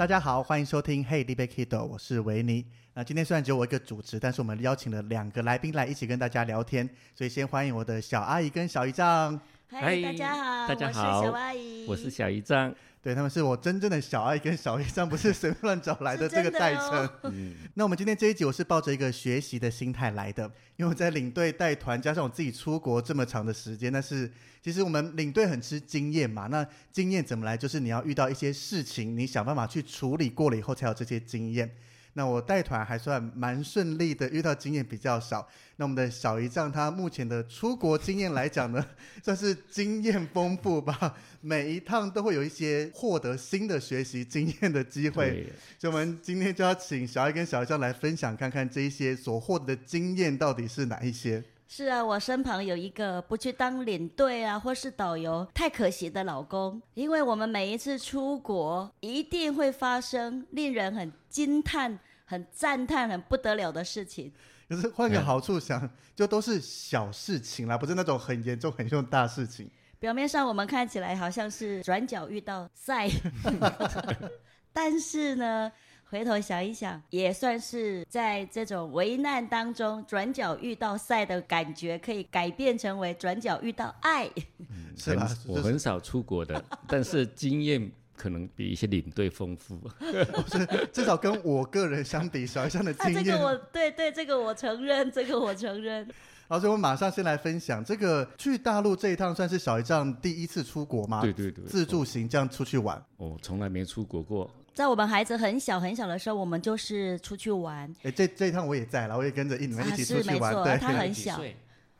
大家好，欢迎收听《Hey d b Kido，》，我是维尼。那今天虽然只有我一个主持，但是我们邀请了两个来宾来一起跟大家聊天，所以先欢迎我的小阿姨跟小姨丈。嗨，大家好，大家好，我是小阿姨，我是小姨丈。对，他们是我真正的小爱跟小一，这样，不是随便乱找来的 这个代称。哦、那我们今天这一集，我是抱着一个学习的心态来的，因为我在领队带团，加上我自己出国这么长的时间，但是其实我们领队很吃经验嘛。那经验怎么来？就是你要遇到一些事情，你想办法去处理过了以后，才有这些经验。那我带团还算蛮顺利的，遇到经验比较少。那我们的小姨丈他目前的出国经验来讲呢，算是经验丰富吧。每一趟都会有一些获得新的学习经验的机会。所以，我们今天就要请小阿姨跟小姨丈来分享，看看这一些所获得的经验到底是哪一些。是啊，我身旁有一个不去当领队啊，或是导游，太可惜的老公。因为我们每一次出国，一定会发生令人很惊叹、很赞叹、很不得了的事情。可是换个好处想，就都是小事情啦，不是那种很严重、很重大事情。表面上我们看起来好像是转角遇到赛，但是呢。回头想一想，也算是在这种危难当中，转角遇到赛的感觉，可以改变成为转角遇到爱。嗯，是吧？我很少出国的，但是经验可能比一些领队丰富。是，至少跟我个人相比，小姨丈的经验。啊，这个我对对，这个我承认，这个我承认。然后，所以我马上先来分享这个去大陆这一趟，算是小一丈第一次出国吗？对对对，自助行这样出去玩。哦，从来没出国过。在我们孩子很小很小的时候，我们就是出去玩。哎，这这一趟我也在了，我也跟着你们一起出去玩。啊、对，他很小。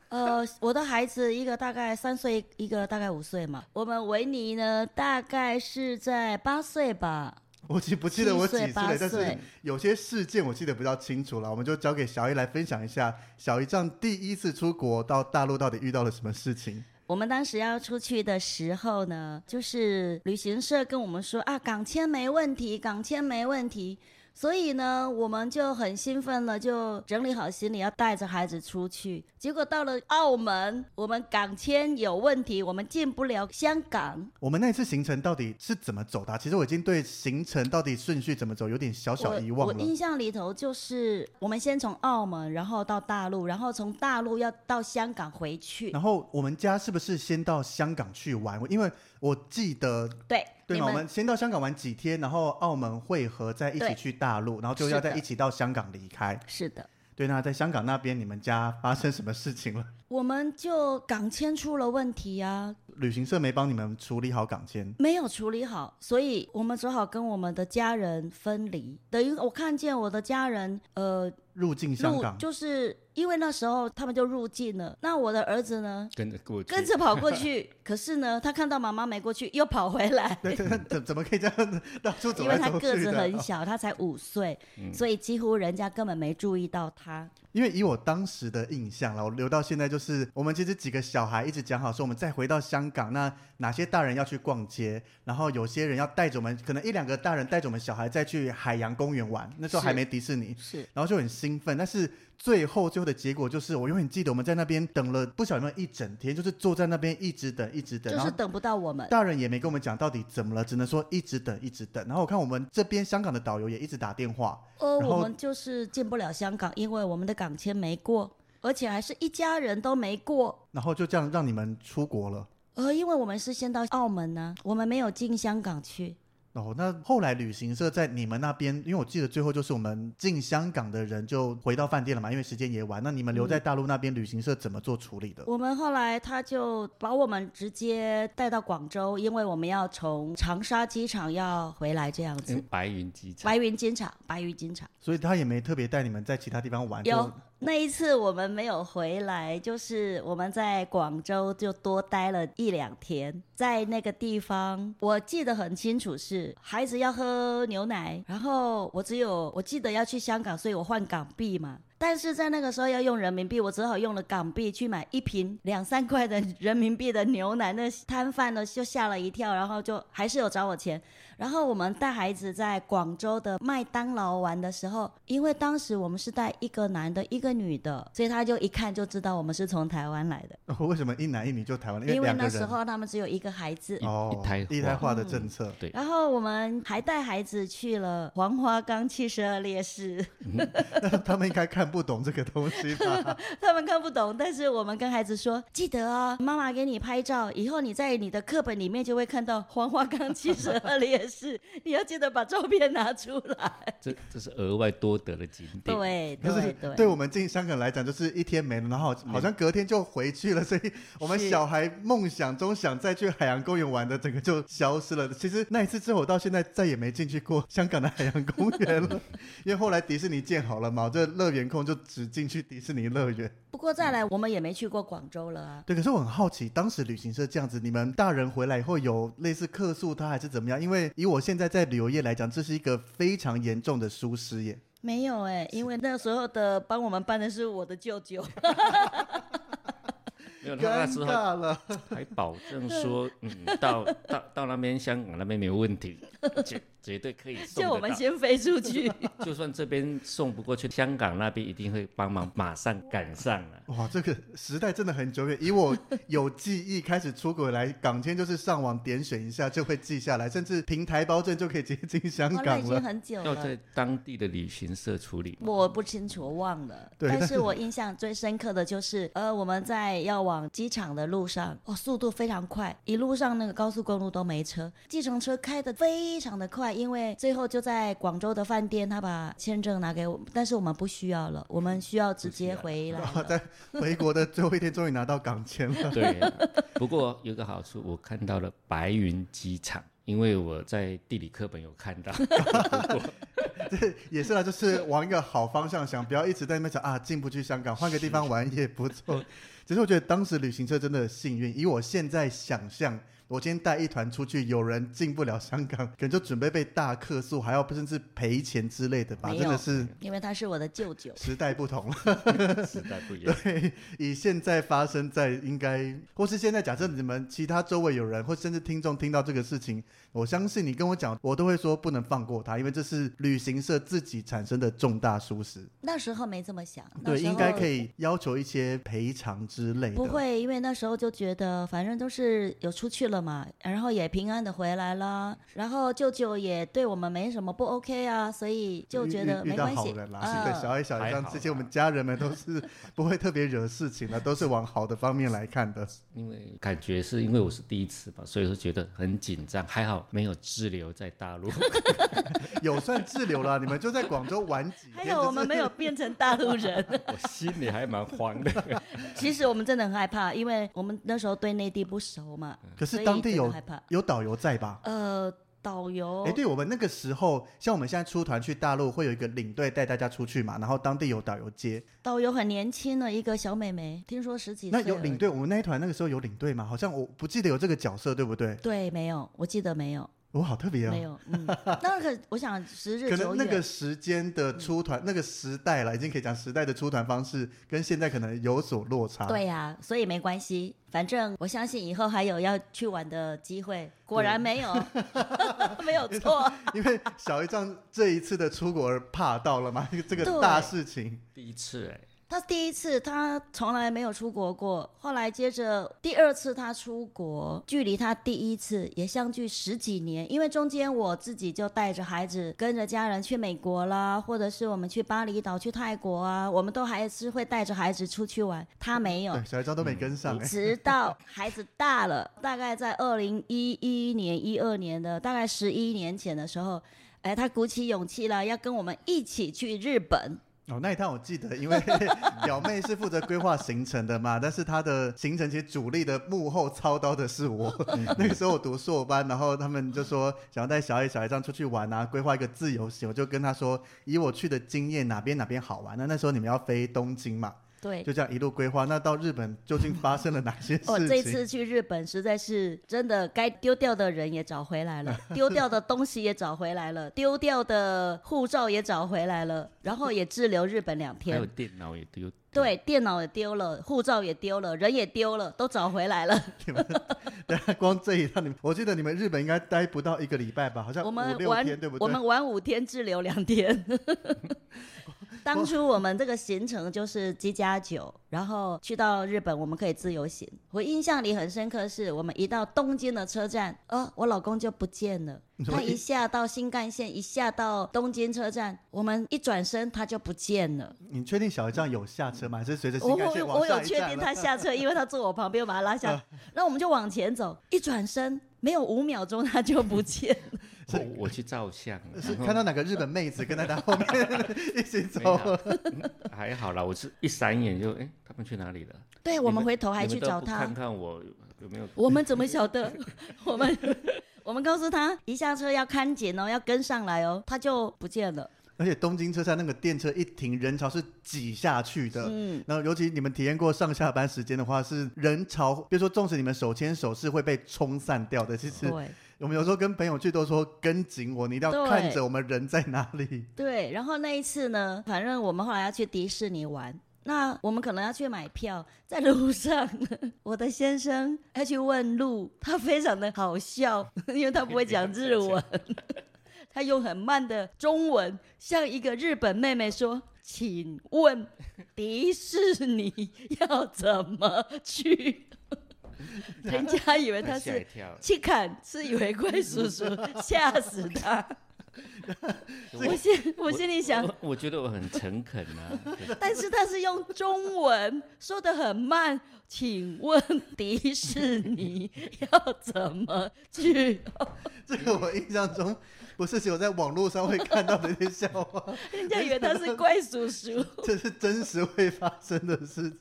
呃，我的孩子一个大概三岁，一个大概五岁嘛。我们维尼呢，大概是在八岁吧。我记不记得我几岁？但是有些事件我记得比较清楚了。我们就交给小姨来分享一下，小姨这样第一次出国到大陆到底遇到了什么事情。我们当时要出去的时候呢，就是旅行社跟我们说啊，港签没问题，港签没问题。所以呢，我们就很兴奋了，就整理好行李要带着孩子出去。结果到了澳门，我们港签有问题，我们进不了香港。我们那次行程到底是怎么走的？其实我已经对行程到底顺序怎么走有点小小遗忘了。我，我印象里头就是我们先从澳门，然后到大陆，然后从大陆要到香港回去。然后我们家是不是先到香港去玩？因为我记得对。对嘛？我们先到香港玩几天，然后澳门会合，再一起去大陆，然后就要再一起到香港离开。是的。对，那在香港那边，你们家发生什么事情了？我们就港签出了问题啊。旅行社没帮你们处理好港签，没有处理好，所以我们只好跟我们的家人分离。等于我看见我的家人，呃，入境香港，就是因为那时候他们就入境了。那我的儿子呢？跟着过去，跟着跑过去。可是呢，他看到妈妈没过去，又跑回来。对，怎怎么可以这样子到处走走？因为他个子很小，他才五岁，嗯，所以几乎人家根本没注意到他。因为以我当时的印象了，我留到现在就是，我们其实几个小孩一直讲好说，我们再回到香港，那哪些大人要去逛街，然后有些人要带着我们，可能一两个大人带着我们小孩再去海洋公园玩，那时候还没迪士尼，是，然后就很兴奋，但是。最后，最后的结果就是，我永远记得我们在那边等了不晓得一整天，就是坐在那边一直等，一直等，就是等不到我们。大人也没跟我们讲到底怎么了，只能说一直等，一直等。然后我看我们这边香港的导游也一直打电话。呃，我们就是进不了香港，因为我们的港签没过，而且还是一家人都没过。然后就这样让你们出国了。呃，因为我们是先到澳门呢，我们没有进香港去。哦，那后来旅行社在你们那边，因为我记得最后就是我们进香港的人就回到饭店了嘛，因为时间也晚。那你们留在大陆那边，旅行社怎么做处理的？我们后来他就把我们直接带到广州，因为我们要从长沙机场要回来这样子。白云机场。白云机场，白云机场。所以他也没特别带你们在其他地方玩。有。那一次我们没有回来，就是我们在广州就多待了一两天，在那个地方，我记得很清楚是孩子要喝牛奶，然后我只有我记得要去香港，所以我换港币嘛。但是在那个时候要用人民币，我只好用了港币去买一瓶两三块的人民币的牛奶。那摊贩呢就吓了一跳，然后就还是有找我钱。然后我们带孩子在广州的麦当劳玩的时候，因为当时我们是带一个男的，一个女的，所以他就一看就知道我们是从台湾来的。哦，为什么一男一女就台湾？因为，因为那时候他们只有一个孩子，哦，一胎一胎化的政策。嗯、对。然后我们还带孩子去了黄花岗七十二烈士。他们应该看。不懂这个东西吧？他们看不懂，但是我们跟孩子说，记得哦，妈妈给你拍照，以后你在你的课本里面就会看到黄花岗七十二烈士，你要记得把照片拿出来。这这是额外多得的景点。对，对，对，对，对我们进香港来讲，就是一天没了，然后好像隔天就回去了，所以我们小孩梦想中想再去海洋公园玩的，整个就消失了。其实那一次之后，我到现在再也没进去过香港的海洋公园了，因为后来迪士尼建好了嘛，这乐园控。就只进去迪士尼乐园。不过再来，我们也没去过广州了啊。对，可是我很好奇，当时旅行社这样子，你们大人回来以后有类似客诉他还是怎么样？因为以我现在在旅游业来讲，这是一个非常严重的疏失耶。没有哎，因为那时候的帮我们办的是我的舅舅。没有，他那时候还保证说，嗯，到到到那边香港那边没有问题。绝对可以送，就我们先飞出去，就算这边送不过去，香港那边一定会帮忙，马上赶上了。哇，这个时代真的很久远。以我有记忆开始出国来，港签就是上网点选一下就会记下来，甚至凭台胞证就可以接进香港了。已经很久了，要在当地的旅行社处理。我不清楚，我忘了。对，但是我印象最深刻的就是，呃，我们在要往机场的路上，哦，速度非常快，一路上那个高速公路都没车，计程车开的非常的快。因为最后就在广州的饭店，他把签证拿给我，但是我们不需要了，我们需要直接回来。在 回国的最后一天，终于拿到港签了。对，不过有个好处，我看到了白云机场，因为我在地理课本有看到。这也是啦，就是往一个好方向想，不要一直在那边想啊，进不去香港，换个地方玩也不错。其实我觉得当时旅行社真的幸运，以我现在想象。我今天带一团出去，有人进不了香港，可能就准备被大客诉，还要甚至赔钱之类的吧？真的是，因为他是我的舅舅。时代不同了，时代不一样。对，以现在发生在应该，或是现在假设你们其他周围有人，或甚至听众听到这个事情，我相信你跟我讲，我都会说不能放过他，因为这是旅行社自己产生的重大疏失。那时候没这么想，对，应该可以要求一些赔偿之类的。不会，因为那时候就觉得反正都是有出去了。嘛，然后也平安的回来了，然后舅舅也对我们没什么不 OK 啊，所以就觉得没关系。遇到好人啦，啊、对，小爱小 A 这些我们家人们都是 不会特别惹事情的，都是往好的方面来看的。因为感觉是因为我是第一次吧，所以说觉得很紧张，还好没有滞留在大陆 有算滞留了，你们就在广州玩几天，还有我们没有变成大陆人，我心里还蛮慌的。其实我们真的很害怕，因为我们那时候对内地不熟嘛，可是。当地有有导游在吧？呃，导游。哎，对，我们那个时候，像我们现在出团去大陆，会有一个领队带大家出去嘛，然后当地有导游接。导游很年轻的一个小妹妹，听说十几岁。那有领队？我们那一团那个时候有领队吗？好像我不记得有这个角色，对不对？对，没有，我记得没有。我好特别啊！没有，嗯，那个我想时日可能那个时间的出团，那个时代了，已经可以讲时代的出团方式跟现在可能有所落差。对呀，所以没关系，反正我相信以后还有要去玩的机会。果然没有，没有 错。因为小姨丈这一次的出国而怕到了嘛？这个大事情，第一次哎。他第一次，他从来没有出国过。后来接着第二次他出国，距离他第一次也相距十几年。因为中间我自己就带着孩子，跟着家人去美国啦，或者是我们去巴厘岛、去泰国啊，我们都还是会带着孩子出去玩。他没有，对，小孩子都没跟上。直到孩子大了，大概在二零一一年、一二年的大概十一年前的时候，哎，他鼓起勇气了，要跟我们一起去日本。哦，那一趟我记得，因为 表妹是负责规划行程的嘛，但是她的行程其实主力的幕后操刀的是我。那个时候我读硕班，然后他们就说想要带小 A、小 A 这样出去玩啊，规划一个自由行，我就跟他说，以我去的经验，哪边哪边好玩。那那时候你们要飞东京嘛。对，就这样一路规划。那到日本究竟发生了哪些事情？哦，这次去日本实在是真的，该丢掉的人也找回来了，丢掉的东西也找回来了，丢掉的护照也找回来了，然后也滞留日本两天。还有电脑也丢。对，电脑也丢了，护照也丢了，人也丢了，都找回来了。你们，对，光这一趟，你们，我记得你们日本应该待不到一个礼拜吧？好像五六天，对不对？我们玩五天，滞留两天。当初我们这个行程就是机加酒，然后去到日本，我们可以自由行。我印象里很深刻，是我们一到东京的车站，哦，我老公就不见了。他一下到新干线，一下到东京车站，我们一转身他就不见了。你确定小姨这样有下车吗？还是随着新干线？我我有确定他下车，因为他坐我旁边，我把他拉下。那我们就往前走，一转身没有五秒钟他就不见了。我我去照相，是看到哪个日本妹子跟在他后面一起走。还好啦，我是一闪眼就哎，他们去哪里了？对，我们回头还去找他，看看我有没有。我们怎么晓得？我们我们告诉他，一下车要看紧哦，要跟上来哦，他就不见了。而且东京车站那个电车一停，人潮是挤下去的。嗯，然后尤其你们体验过上下班时间的话，是人潮，比如说纵使你们手牵手是会被冲散掉的。其实。对。我们有时候跟朋友去都说跟紧我，你一定要看着我们人在哪里。对，对，然后那一次呢，反正我们后来要去迪士尼玩，那我们可能要去买票，在路上，我的先生要去问路，他非常的好笑，因为他不会讲日文，他用很慢的中文向一个日本妹妹说：“请问迪士尼要怎么去？” 人家以为他是去看，是以为怪叔叔，吓死他。我心我心里想，我觉得我很诚恳啊。但是他是用中文说的很慢，请问迪士尼要怎么去？这个我印象中不是只有在网络上会看到的一些笑话。人家以为他是怪叔叔，这是真实会发生的事。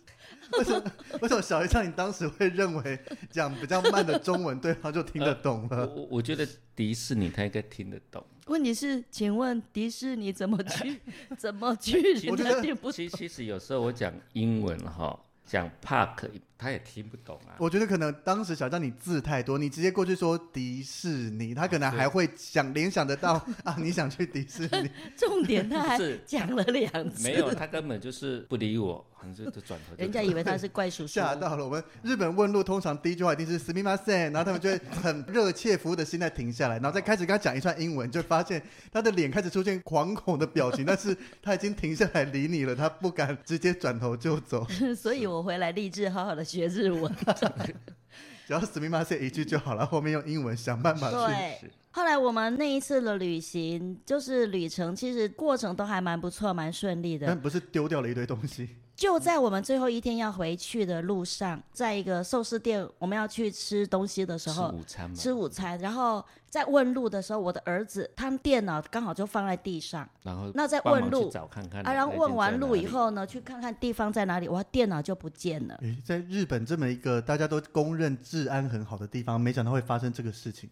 为什么？为什么小一像你当时会认为讲比较慢的中文，对方就听得懂了？我我觉得迪士尼他应该听得懂。问题是，请问迪士尼怎么去？怎么去？我觉得其其实有时候我讲英文哈，讲 park。他也听不懂啊！我觉得可能当时小张你字太多，你直接过去说迪士尼，他可能还会想联想得到啊，你想去迪士尼。重点他还讲了两次，没有，他根本就是不理我，好像就转头。人家以为他是怪叔叔，吓到了。我们日本问路通常第一句话一定是すみません，然后他们就会很热切服务的心态停下来，然后再开始跟他讲一串英文，就发现他的脸开始出现惶恐的表情，但是他已经停下来理你了，他不敢直接转头就走。所以我回来立志好好的。 学日文，只要すみません一句就好了，后面用英文想办法去。对，后来我们那一次的旅行，就是旅程，其实过程都还蛮不错，蛮顺利的。但不是丢掉了一堆东西。 就在我们最后一天要回去的路上，在一个寿司店，我们要去吃东西的时候，吃午餐，吃午餐。然后在问路的时候，我的儿子他们电脑刚好就放在地上，然后那在问路找看看啊，然后问完路以后呢，去看看地方在哪里，哇，电脑就不见了。诶，在日本这么一个大家都公认治安很好的地方，没想到会发生这个事情。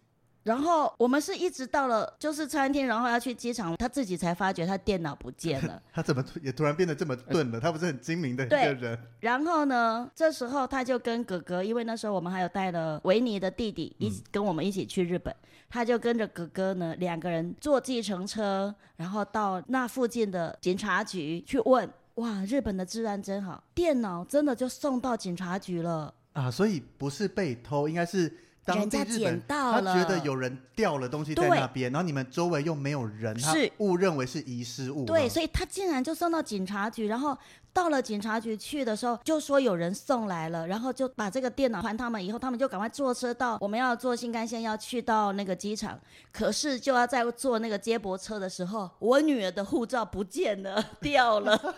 然后我们是一直到了就是餐厅，然后要去机场，他自己才发觉他电脑不见了。他怎么也突然变得这么钝了？他不是很精明的一个人。对。然后呢，这时候他就跟哥哥，因为那时候我们还有带了维尼的弟弟一起跟我们一起去日本，嗯、他就跟着哥哥呢两个人坐计程车，然后到那附近的警察局去问。哇，日本的治安真好，电脑真的就送到警察局了。啊，所以不是被偷，应该是。当地日本他觉得有人掉了东西在那边，然后你们周围又没有人，他误认为是遗失物。对，所以他竟然就送到警察局，然后到了警察局去的时候，就说有人送来了，然后就把这个电脑还他们，以后他们就赶快坐车到我们要坐新干线要去到那个机场，可是就要在坐那个接驳车的时候，我女儿的护照不见了，掉了。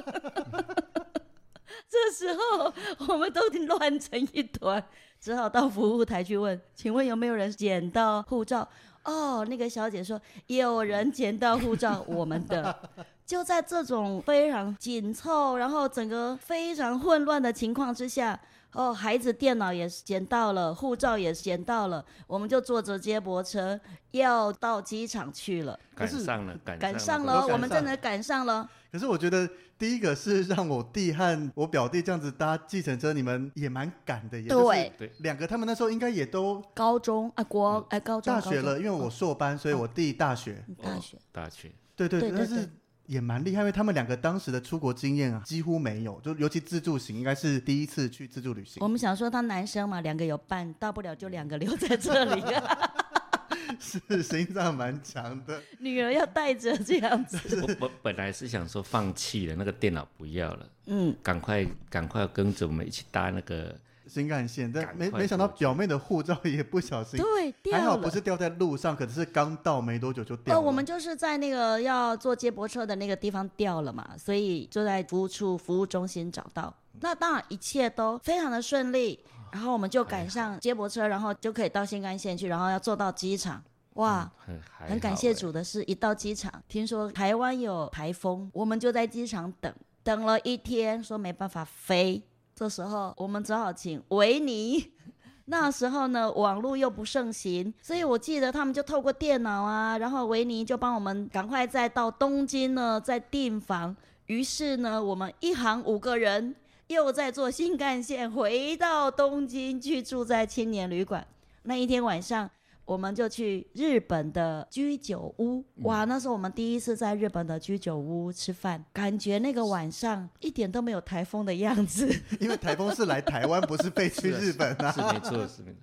这时候我们都乱成一团，只好到服务台去问，请问有没有人捡到护照？哦，那个小姐说有人捡到护照，我们的。就在这种非常紧凑，然后整个非常混乱的情况之下，哦，孩子电脑也捡到了，护照也捡到了，我们就坐着接驳车要到机场去了。赶上了，赶赶上了，我们真的赶上了。可是我觉得第一个是让我弟和我表弟这样子搭计程车，你们也蛮赶的，也对对，两个他们那时候应该也都高中啊，国哎高中大学了，因为我硕班，所以我弟大学。大学大学，对对对，但是也蛮厉害，因为他们两个当时的出国经验啊几乎没有，就尤其自助行应该是第一次去自助旅行。我们想说他男生嘛，两个有伴，大不了就两个留在这里。是心脏蛮强的，女儿要带着这样子。我我本来是想说放弃了那个电脑不要了，嗯，赶快赶快跟着我们一起搭那个新干线，但没没想到表妹的护照也不小心，对，掉了，还好不是掉在路上，可是刚到没多久就掉了。哦，我们就是在那个要坐接驳车的那个地方掉了嘛，所以就在服务处服务中心找到。那当然一切都非常的顺利。然后我们就赶上接驳车，然后就可以到新干线去，然后要坐到机场。哇，嗯、很感谢主的是，一到机场，听说台湾有台风，我们就在机场等，等了一天，说没办法飞。这时候我们只好请维尼。那时候呢，网络又不盛行，所以我记得他们就透过电脑啊，然后维尼就帮我们赶快再到东京呢，再订房。于是呢，我们一行五个人。又在坐新干线回到东京去住在青年旅馆。那一天晚上，我们就去日本的居酒屋。哇，那是我们第一次在日本的居酒屋吃饭，感觉那个晚上一点都没有台风的样子。因为台风是来台湾，不是飞去日本啊。是没错，是没错。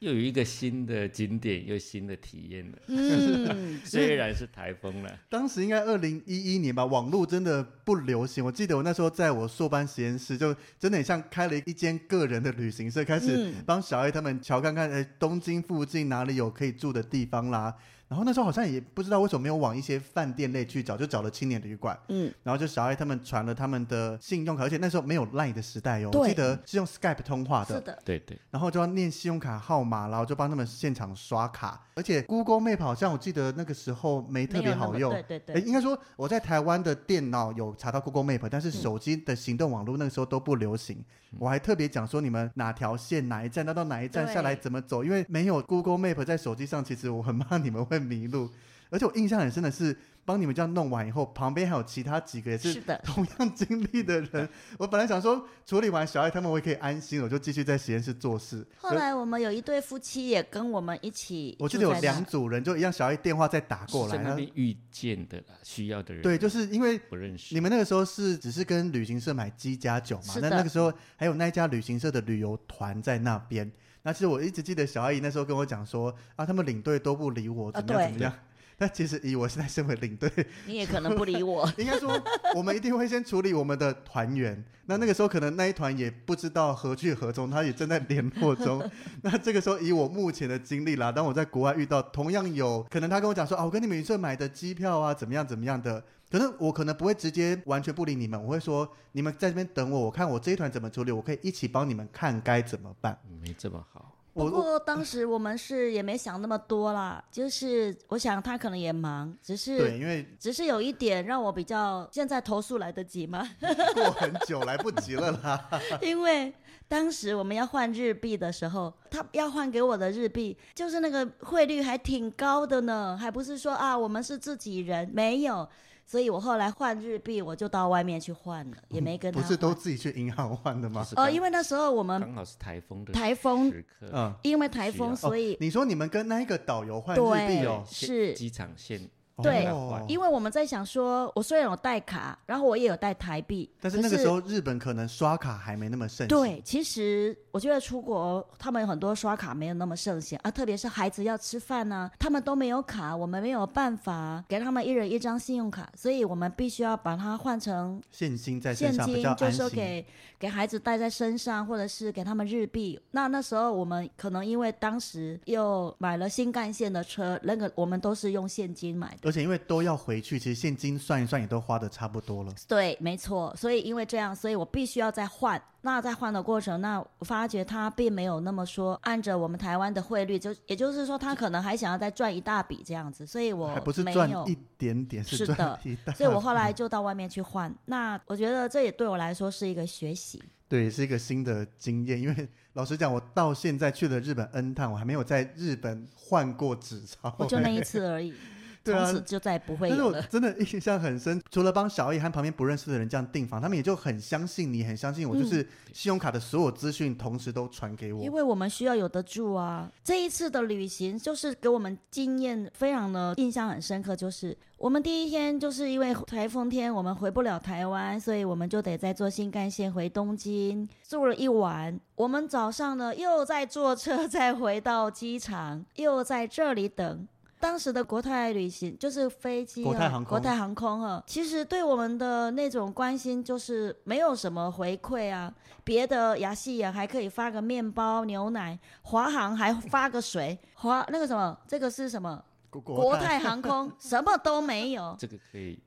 又有一个新的景点，又新的体验了。嗯，虽然是台风了。当时应该二零一一年吧，网络真的不流行。我记得我那时候在我硕班实验室，就真的很像开了一间个人的旅行社，开始帮小 A 他们瞧看看，哎，东京附近哪里有可以住的地方啦。然后那时候好像也不知道为什么没有往一些饭店类去找，就找了青年旅馆。嗯，然后就小爱他们传了他们的信用卡，而且那时候没有 Line 的时代哟、哦，我记得是用 Skype 通话的。是的，对对。然后就要念信用卡号码，然后就帮他们现场刷卡。而且 Google Map 好像我记得那个时候没特别好用。对对对。哎，应该说我在台湾的电脑有查到 Google Map，但是手机的行动网络那个时候都不流行。嗯、我还特别讲说你们哪条线哪一站，到到哪一站下来怎么走，因为没有 Google Map 在手机上，其实我很怕你们会迷路。而且我印象很深的是，帮你们这样弄完以后，旁边还有其他几个也是 同样经历的人。我本来想说处理完小爱他们，我也可以安心，我就继续在实验室做事。后来我们有一对夫妻也跟我们一起，我记得有两组人就一样，小爱电话再打过来，那边遇见的需要的人。对，就是因为不认识。你们那个时候是只是跟旅行社买机加酒嘛？那那个时候还有那一家旅行社的旅游团在那边。那其实我一直记得小阿姨那时候跟我讲说啊，他们领队都不理我，怎么样怎么样。那其实以我现在身为领队，你也可能不理我。应该说，我们一定会先处理我们的团员。那那个时候可能那一团也不知道何去何从，他也正在联络中。那这个时候以我目前的经历啦，当我在国外遇到同样有可能他跟我讲说啊，我跟你们旅社买的机票啊，怎么样怎么样的，可是我可能不会直接完全不理你们，我会说你们在这边等我，我看我这一团怎么处理，我可以一起帮你们看该怎么办。没这么好。不过当时我们是也没想那么多啦，就是我想他可能也忙，只是对，因为只是有一点让我比较，现在投诉来得及吗？过很久来不及了啦。因为当时我们要换日币的时候，他要换给我的日币，就是那个汇率还挺高的呢，还不是说啊我们是自己人，没有。所以我后来换日币，我就到外面去换了，也没跟他。不是都自己去银行换的吗？哦，因为那时候我们刚好是台风的台风时刻，嗯，因为台风，所以你说你们跟那一个导游换日币哦，是机场线对，因为我们在想说，我虽然有带卡，然后我也有带台币，但是那个时候日本可能刷卡还没那么盛行。对，其实我觉得出国他们有很多刷卡没有那么盛行啊，特别是孩子要吃饭呢、啊，他们都没有卡，我们没有办法给他们一人一张信用卡，所以我们必须要把它换成现金在身上比较安心，就是说给给孩子带在身上，或者是给他们日币。那那时候我们可能因为当时又买了新干线的车，那个我们都是用现金买的。而且因为都要回去，其实现金算一算也都花的差不多了。对，没错。所以因为这样，所以我必须要再换。那在换的过程，那我发觉他并没有那么说按着我们台湾的汇率，就也就是说他可能还想要再赚一大笔这样子。所以我还不是赚一点点，是赚一大笔。所以我后来就到外面去换。那我觉得这也对我来说是一个学习，对，是一个新的经验。因为老实讲，我到现在去了日本 N 趟，我还没有在日本换过纸钞，我就那一次而已。对啊，就再也不会有了。但是我真的印象很深，除了帮小 A 和旁边不认识的人这样订房，他们也就很相信你，很相信我，就是信用卡的所有资讯同时都传给我。因为我们需要有得住啊。这一次的旅行就是给我们经验非常的印象很深刻，就是我们第一天就是因为台风天，我们回不了台湾，所以我们就得再坐新干线回东京，住了一晚。我们早上呢又在坐车 再回到机场，又在这里等。当时的国泰旅行就是飞机啊，国泰航空，国泰航空啊，其实对我们的那种关心就是没有什么回馈啊。别的亚细亚还可以发个面包、牛奶，华航还发个水，华那个什么，这个是什么？国泰，国泰航空什么都没有。这个可以。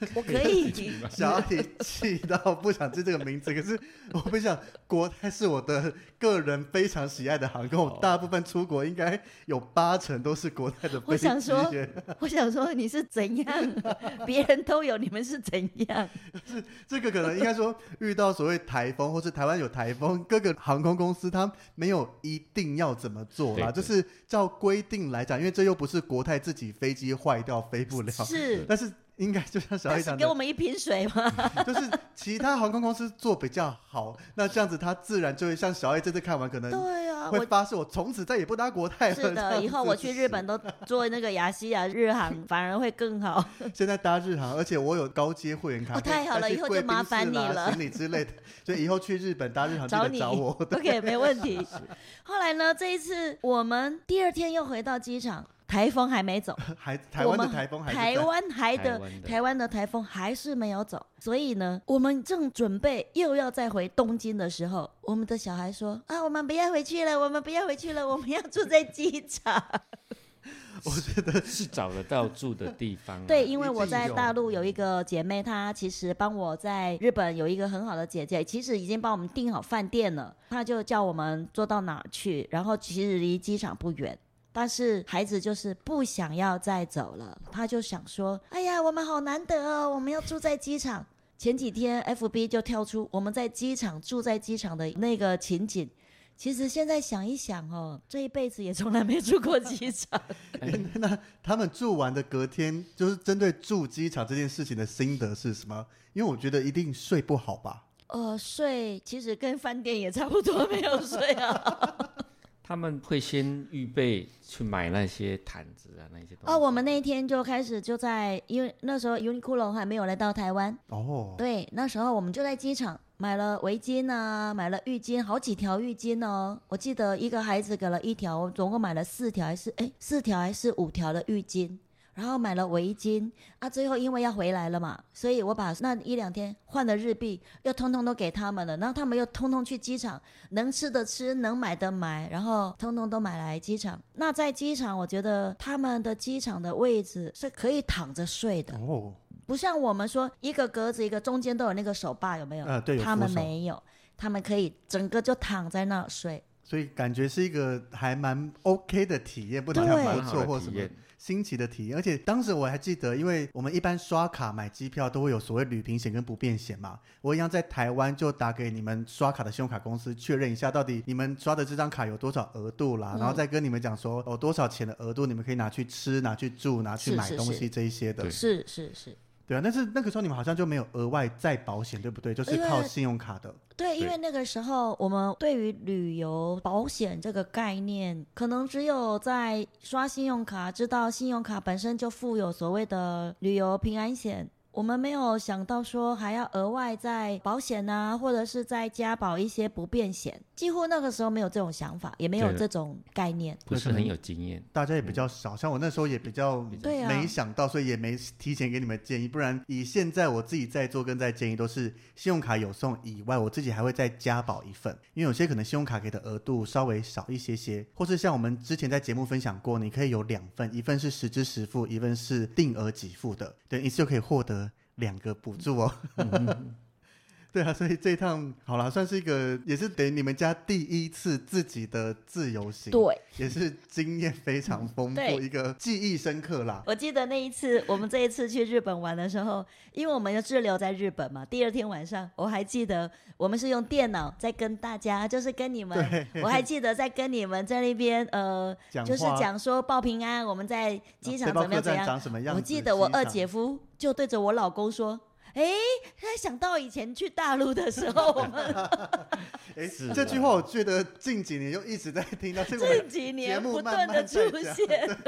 我可以，小李气到不想记这个名字，可是我不想国泰是我的个人非常喜爱的航空，我大部分出国应该有八成都是国泰的飞机。我想说，我想说你是怎样？别人都有，你们是怎样？是这个可能应该说遇到所谓台风，或是台湾有台风，各个航空公司它没有一定要怎么做啦，就是照规定来讲，因为这又不是国泰自己飞机坏掉飞不了，是，但是。应该就像小爱讲的，给我们一瓶水吗？就是其他航空公司做比较好，那这样子他自然就会像小爱这次看完，可能对啊，会发誓我从此再也不搭国泰了。是的，以后我去日本都坐那个亚细亚日航，反而会更好。现在搭日航，而且我有高阶会员卡，哦，太好了，以后就麻烦你了，行李之类的，所以以后去日本搭日航就得找我。OK，没问题。后来呢，这一次我们第二天又回到机场。台风还没走，还台湾的台风还台湾还的台湾的台风还是没有走，所以呢，我们正准备又要再回东京的时候，我们的小孩说啊，我们不要回去了，我们不要回去了，我们要住在机场。我觉得 是找得到住的地方啊。对，因为我在大陆有一个姐妹，她其实帮我在日本有一个很好的姐姐，其实已经帮我们订好饭店了，她就叫我们坐到哪儿去，然后其实离机场不远。但是孩子就是不想要再走了，他就想说：“哎呀，我们好难得哦，我们要住在机场。”前几天 FB 就跳出我们在机场住在机场的那个情景。其实现在想一想哦，这一辈子也从来没住过机场。那他们住完的隔天，就是针对住机场这件事情的心得是什么？因为我觉得一定睡不好吧。呃，睡其实跟饭店也差不多，没有睡啊。他们会先预备去买那些毯子啊，那些东西。哦，我们那一天就开始就在，因为那时候 Uniqlo 还没有来到台湾。哦。对，那时候我们就在机场买了围巾啊，买了浴巾，好几条浴巾哦。我记得一个孩子给了一条，我总共买了四条还是哎四条还是五条的浴巾。然后买了围巾。啊，最后因为要回来了嘛，所以我把那一两天换的日币又通通都给他们了，然后他们又通通去机场，能吃的吃，能买的买，然后通通都买来机场。那在机场，我觉得他们的机场的位置是可以躺着睡的。哦，不像我们说一个格子一个中间都有那个手把，有没有？啊，对，他们没有，他们可以整个就躺在那睡，所以感觉是一个还蛮 OK 的体验，不能讲不错或什么。新奇的体验，而且当时我还记得，因为我们一般刷卡买机票都会有所谓旅平险跟不便险嘛，我一样在台湾就打给你们刷卡的信用卡公司确认一下，到底你们刷的这张卡有多少额度啦，嗯、然后再跟你们讲说哦多少钱的额度，你们可以拿去吃、拿去住、拿去买东西这一些的。是是是。对啊，但是那个时候你们好像就没有额外再保险，对不对？就是靠信用卡的。对，因为那个时候我们对于旅游保险这个概念，可能只有在刷信用卡，知道信用卡本身就附有所谓的旅游平安险。我们没有想到说还要额外再保险啊，或者是再加保一些不便险，几乎那个时候没有这种想法，也没有这种概念，不是很有经验，大家也比较少。像我那时候也比较没想到，所以也没提前给你们建议。不然以现在我自己在做跟在建议都是信用卡有送以外，我自己还会再加保一份，因为有些可能信用卡给的额度稍微少一些些，或是像我们之前在节目分享过，你可以有两份，一份是实支实付，一份是定额给付的，对，一次就可以获得。两个补助哦，对啊，所以这一趟好了，算是一个，也是等于你们家第一次自己的自由行，对，也是经验非常丰富，一个记忆深刻啦。我记得那一次，我们这一次去日本玩的时候，因为我们要滞留在日本嘛，第二天晚上我还记得，我们是用电脑在跟大家，就是跟你们，我还记得在跟你们在那边呃，就是讲说报平安，我们在机场怎么样怎样，我记得我二姐夫。就对着我老公说：“哎，他想到以前去大陆的时候，我们 哎，这句话我觉得近几年就一直在听到，这个近几年不断的出现。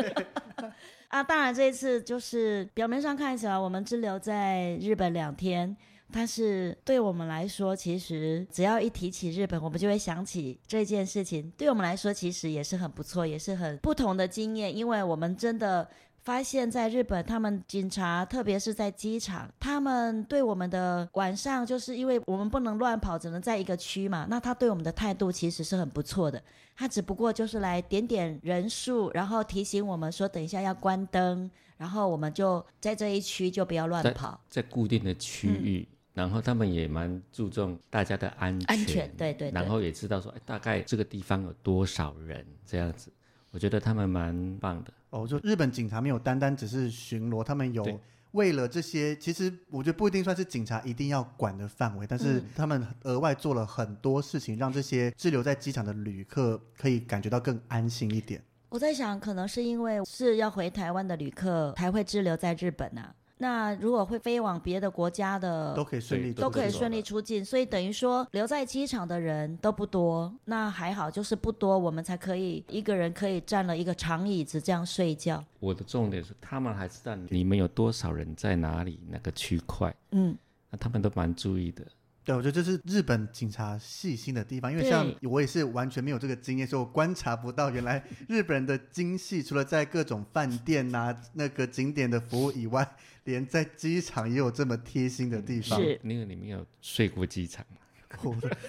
啊，当然这一次就是表面上看起来我们滞留在日本两天，但是对我们来说，其实只要一提起日本，我们就会想起这件事情。对我们来说，其实也是很不错，也是很不同的经验，因为我们真的。”发现，在日本，他们警察，特别是在机场，他们对我们的晚上，就是因为我们不能乱跑，只能在一个区嘛。那他对我们的态度其实是很不错的。他只不过就是来点点人数，然后提醒我们说，等一下要关灯，然后我们就在这一区就不要乱跑，在，在固定的区域。嗯、然后他们也蛮注重大家的安全，安全，对对，对。然后也知道说，哎，大概这个地方有多少人这样子。我觉得他们蛮棒的哦，就日本警察没有单单只是巡逻，他们有为了这些，其实我觉得不一定算是警察一定要管的范围，但是他们额外做了很多事情，让这些滞留在机场的旅客可以感觉到更安心一点。我在想，可能是因为是要回台湾的旅客才会滞留在日本啊。那如果会飞往别的国家的，都可以顺利都可以顺利出境，所以等于说留在机场的人都不多。那还好，就是不多，我们才可以一个人可以占了一个长椅子这样睡觉。我的重点是，他们还知道你们有多少人在哪里那个区块，嗯，那他们都蛮注意的。对，我觉得这是日本警察细心的地方，因为像我也是完全没有这个经验，所以我观察不到原来日本人的精细，除了在各种饭店呐、啊、那个景点的服务以外，连在机场也有这么贴心的地方。是，那个你们有睡过机场吗？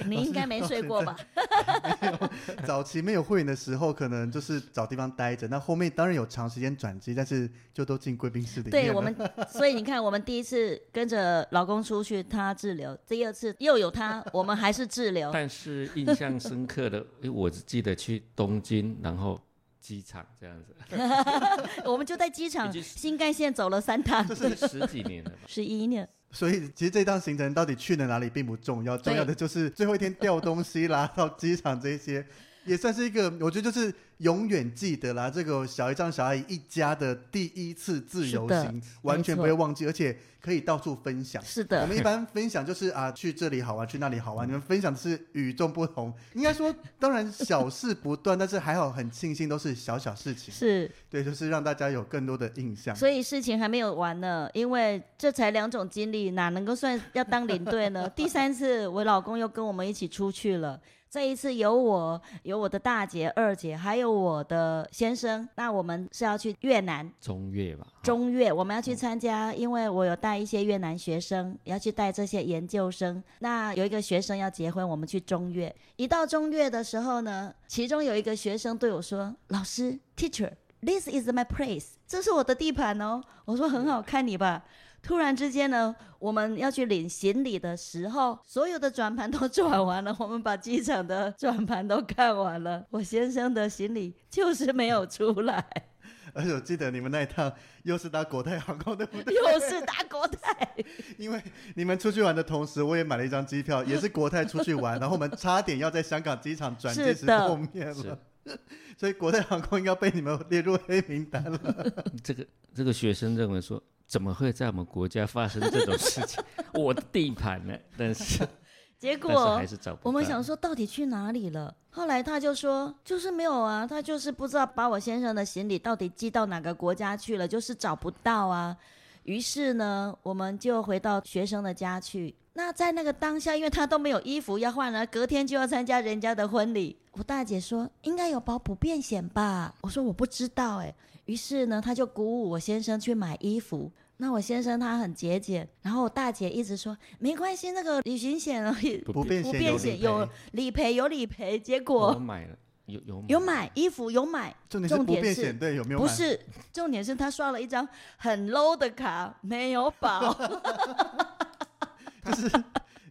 你应该没睡过吧？早期没有会员的时候，可能就是找地方待着。那后面当然有长时间转机，但是就都进贵宾室里面。对我们，所以你看，我们第一次跟着老公出去，他滞留；第二次又有他，我们还是滞留。但是印象深刻的，我只记得去东京，然后机场这样子。我们就在机场新干线走了三趟，这是十几年了吧？十一年。所以其实这趟行程到底去了哪里并不重要，重要的就是最后一天掉东西啦，到机场这些，也算是一个，我觉得就是。永远记得啦，这个小姨丈、小阿姨一家的第一次自由行，完全不会忘记，而且可以到处分享。是的，我们一般分享就是啊，去这里好玩，去那里好玩。你们分享的是与众不同，应该说，当然小事不断，但是还好，很庆幸都是小小事情。是，对，就是让大家有更多的印象。所以事情还没有完呢，因为这才两种经历，哪能够算要当领队呢？第三次，我老公又跟我们一起出去了。这一次有我，有我的大姐、二姐，还有我的先生。那我们是要去越南，中越吧？中越，我们要去参加，因为我有带一些越南学生，要去带这些研究生。那有一个学生要结婚，我们去中越。一到中越的时候呢，其中有一个学生对我说：“老师，Teacher，this is my place，这是我的地盘哦。”我说：“很好，看你吧。”突然之间呢，我们要去领行李的时候，所有的转盘都转完了，我们把机场的转盘都看完了，我先生的行李就是没有出来。而且我记得你们那一趟又是搭国泰航空，对不对？又是搭国泰，因为你们出去玩的同时，我也买了一张机票，也是国泰出去玩，然后我们差点要在香港机场转机时碰面了。所以国泰航空应该被你们列入黑名单了。这个这个学生认为说，怎么会在我们国家发生这种事情？我的地盘呢？但是 结果还是找不到。我们想说到底去哪里了？后来他就说就是没有啊，他就是不知道把我先生的行李到底寄到哪个国家去了，就是找不到啊。于是呢，我们就回到学生的家去。那在那个当下，因为他都没有衣服要换了，隔天就要参加人家的婚礼。我大姐说应该有保不便险吧？我说我不知道哎。于是呢，他就鼓舞我先生去买衣服。那我先生他很节俭，然后我大姐一直说没关系，那个旅行险而已，不变险有理赔有理赔。结果我买了，有有买有买衣服有买，重点是不便险对有没有？不是，重点是他刷了一张很 low 的卡，没有保。就是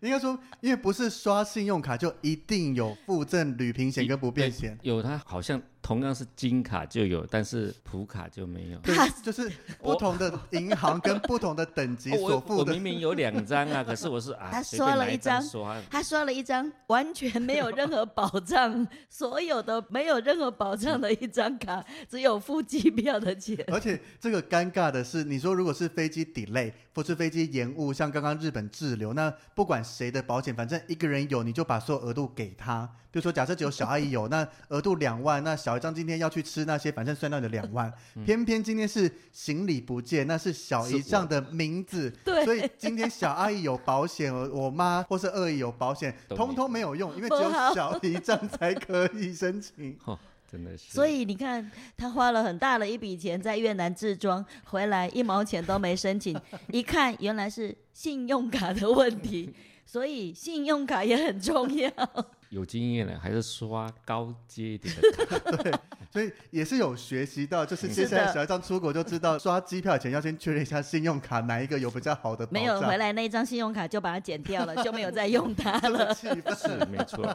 应该说，因为不是刷信用卡就一定有附赠旅平险跟不变险，有他好像。同样是金卡就有，但是普卡就没有。对，就是不同的银行跟不同的等级所付的。我明明有两张啊，可是我是啊，他刷了一张，他刷了一张完全没有任何保障，所有的没有任何保障的一张卡，只有付机票的钱。而且这个尴尬的是，你说如果是飞机 delay 或是飞机延误，像刚刚日本滞留，那不管谁的保险，反正一个人有，你就把所有额度给他。比如说，假设只有小阿姨有，那额度两万，那小姨丈今天要去吃那些，反正算到你的两万。偏偏今天是行李不见，那是小姨丈的名字，对，所以今天小阿姨有保险，我妈或是二姨有保险，通通没有用，因为只有小姨丈才可以申请。哦，真的是。所以你看，他花了很大的一笔钱在越南置装，回来一毛钱都没申请，一看原来是信用卡的问题，所以信用卡也很重要。有经验了，还是刷高阶一点的卡。对，所以也是有学习到，就是接下来小一张出国就知道，刷机票前要先确认一下信用卡哪一个有比较好的。没有回来那一张信用卡就把它剪掉了，就没有再用它了。是没错，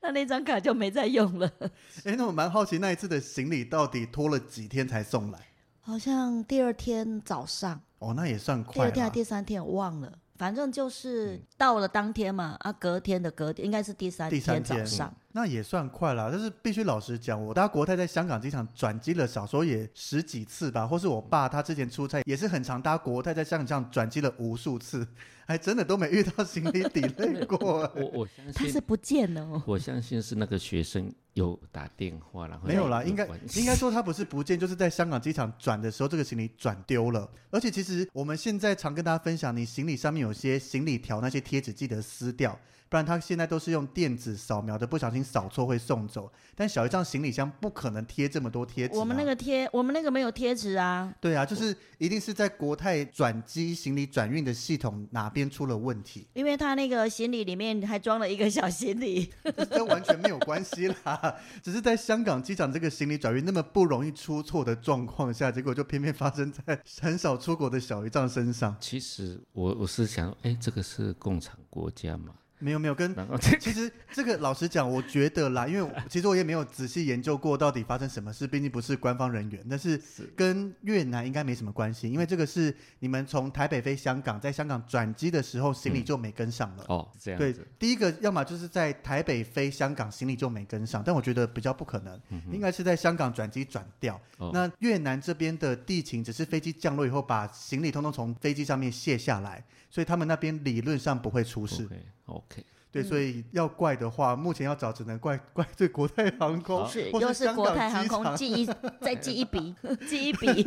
那那张卡就没再用了。哎，那我蛮好奇，那一次的行李到底拖了几天才送来？好像第二天早上。哦，那也算快。第二天还第三天我忘了。反正就是到了当天嘛，啊，隔天的隔天应该是第三天早上，嗯，那也算快了。但是必须老实讲，我搭国泰在香港机场转机了，少说也十几次吧。或是我爸他之前出差也是很常搭国泰在香港转机了无数次。还 真的都没遇到行李 delay 过。我我相信他是不见了哦。我相信是那个学生有打电话，然后没有啦，应该应该说他不是不见，就是在香港机场转的时候，这个行李转丢了。而且其实我们现在常跟大家分享，你行李上面有些行李条那些贴纸记得撕掉。不然他现在都是用电子扫描的，不小心扫错会送走。但小姨丈行李箱不可能贴这么多贴纸啊。我们那个贴，我们那个没有贴纸啊。对啊，就是一定是在国泰转机行李转运的系统哪边出了问题。因为他那个行李里面还装了一个小行李，这完全没有关系啦。只是在香港机场这个行李转运那么不容易出错的状况下，结果就偏偏发生在很少出国的小姨丈身上。其实我我是想，哎，这个是共产国家嘛？没有没有跟，其实这个老实讲，我觉得啦，因为 其实我也没有仔细研究过到底发生什么事，毕竟不是官方人员，但是跟越南应该没什么关系，因为这个是你们从台北飞香港，在香港转机的时候行李就没跟上了。哦，这样。对，第一个要么就是在台北飞香港行李就没跟上，但我觉得比较不可能，应该是在香港转机转掉。那越南这边的地勤只是飞机降落以后把行李通通从飞机上面卸下来，所以他们那边理论上不会出事。OK，对，所以要怪的话，目前要找只能怪 怪这国泰航空，是又是国泰航空记一 再记一笔，记一笔，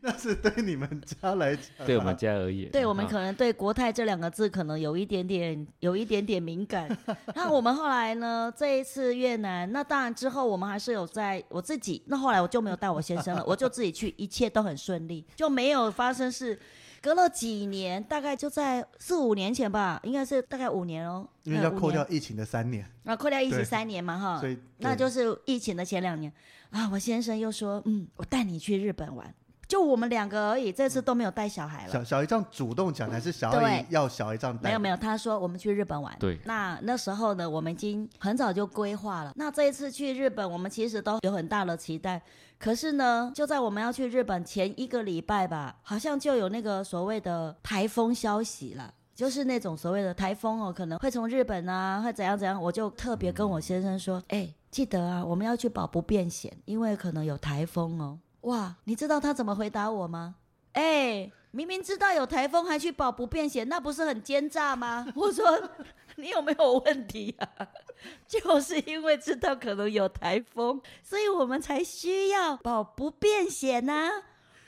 那是对你们家来讲，对我们家而言，对我们可能对国泰这两个字可能有一点点有一点点敏感。那我们后来呢？这一次越南，那当然之后我们还是有在我自己，那后来我就没有带我先生了，我就自己去，一切都很顺利，就没有发生事。隔了几年，大概就在四五年前吧，应该是大概五年哦。因为要扣掉疫情的三年。啊，扣掉疫情三年嘛，哈。所以那就是疫情的前两年。啊，我先生又说，嗯，我带你去日本玩，就我们两个而已，这次都没有带小孩了。小小姨丈主动讲，还是小阿姨要小姨丈带？没有没有，他说我们去日本玩。对。那那时候呢，我们已经很早就规划了。那这一次去日本，我们其实都有很大的期待。可是呢，就在我们要去日本前一个礼拜吧，好像就有那个所谓的台风消息了，就是那种所谓的台风哦，可能会从日本啊，会怎样怎样。我就特别跟我先生说，哎、欸，记得啊，我们要去保不便险，因为可能有台风哦。哇，你知道他怎么回答我吗？哎、明明知道有台风还去保不便险，那不是很奸诈吗？我说你有没有问题啊？就是因为知道可能有台风，所以我们才需要保不便险呢、啊。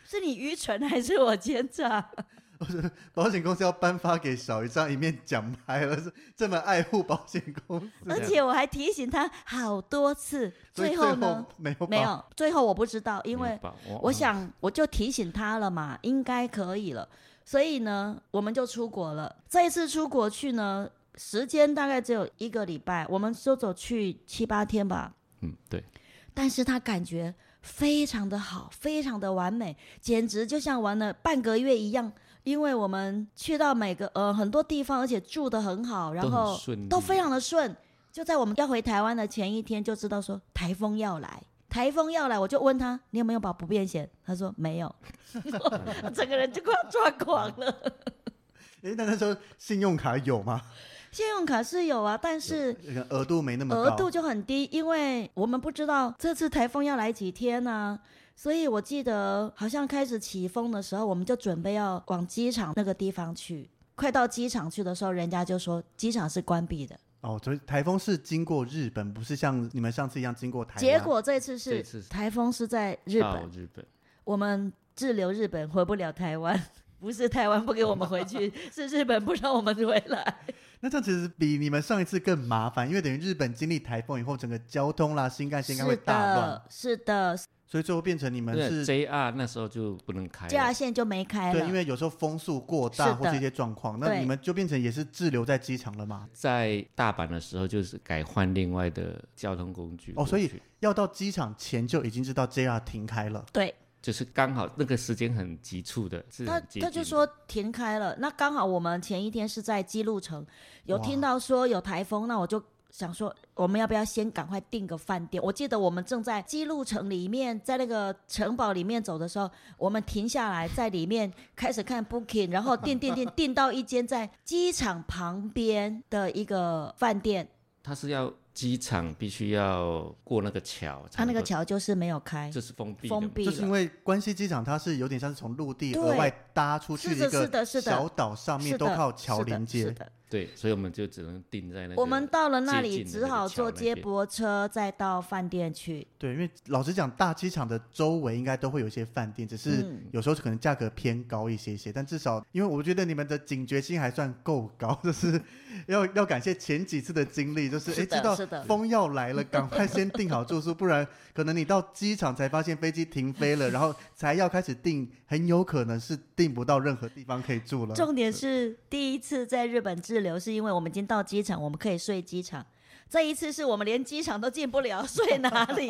是你愚蠢还是我奸诈？我觉得保险公司要颁发给小姨这样一面奖牌了，是这么爱护保险公司。而且我还提醒他好多次，最后呢，没有没有，最后我不知道，因为我想我就提醒他了嘛，应该可以了，所以呢，我们就出国了。这一次出国去呢，时间大概只有一个礼拜，我们说走去七八天吧。嗯，对。但是他感觉非常的好，非常的完美，简直就像玩了半个月一样。因为我们去到每个呃很多地方，而且住的很好，然后都非常的顺。就在我们要回台湾的前一天，就知道说台风要来，台风要来，我就问他，你有没有保不便险？他说没有，整个人就快要抓狂了。哎，那他说信用卡有吗？信用卡是有啊，但是额度没那么高，额度就很低，因为我们不知道这次台风要来几天呢、啊。所以我记得好像开始起风的时候，我们就准备要往机场那个地方去。快到机场去的时候，人家就说机场是关闭的。哦，所以台风是经过日本，不是像你们上次一样经过台湾。结果这次是台风是在日本。日本，我们滞留日本回不了台湾，不是台湾不给我们回去，是日本不让我们回来。那这样其实比你们上一次更麻烦，因为等于日本经历台风以后，整个交通啦、新干线应该会大乱。是的。是的所以最后变成你们是 JR 那时候就不能开，JR 线就没开了。对，因为有时候风速过大或是一些状况，那你们就变成也是滞留在机场了嘛？在大阪的时候就是改换另外的交通工具。哦，所以要到机场前就已经知道 JR 停开了。对，就是刚好那个时间很急促的。他他就说停开了，那刚好我们前一天是在基路城，有听到说有台风，那我就。想说，我们要不要先赶快订个饭店？我记得我们正在基路城里面，在那个城堡里面走的时候，我们停下来在里面开始看 booking，然后订订订订到一间在机场旁边的一个饭店。他是要机场必须要过那个桥，它那个桥就是没有开，这是封闭，封闭。就是因为关西机场它是有点像是从陆地额外搭出去的一个小岛上面，都靠桥连接。对，所以我们就只能定在那个。我们到了那里，只好坐接驳车再到饭店去。对，因为老实讲，大机场的周围应该都会有一些饭店，只是有时候可能价格偏高一些些。嗯、但至少，因为我觉得你们的警觉性还算够高，就是要要感谢前几次的经历，就是哎，知道风要来了，赶快先订好住宿，不然可能你到机场才发现飞机停飞了，然后才要开始订，很有可能是订不到任何地方可以住了。重点是第一次在日本滞留是因为我们已经到机场，我们可以睡机场。这一次是我们连机场都进不了，睡哪里？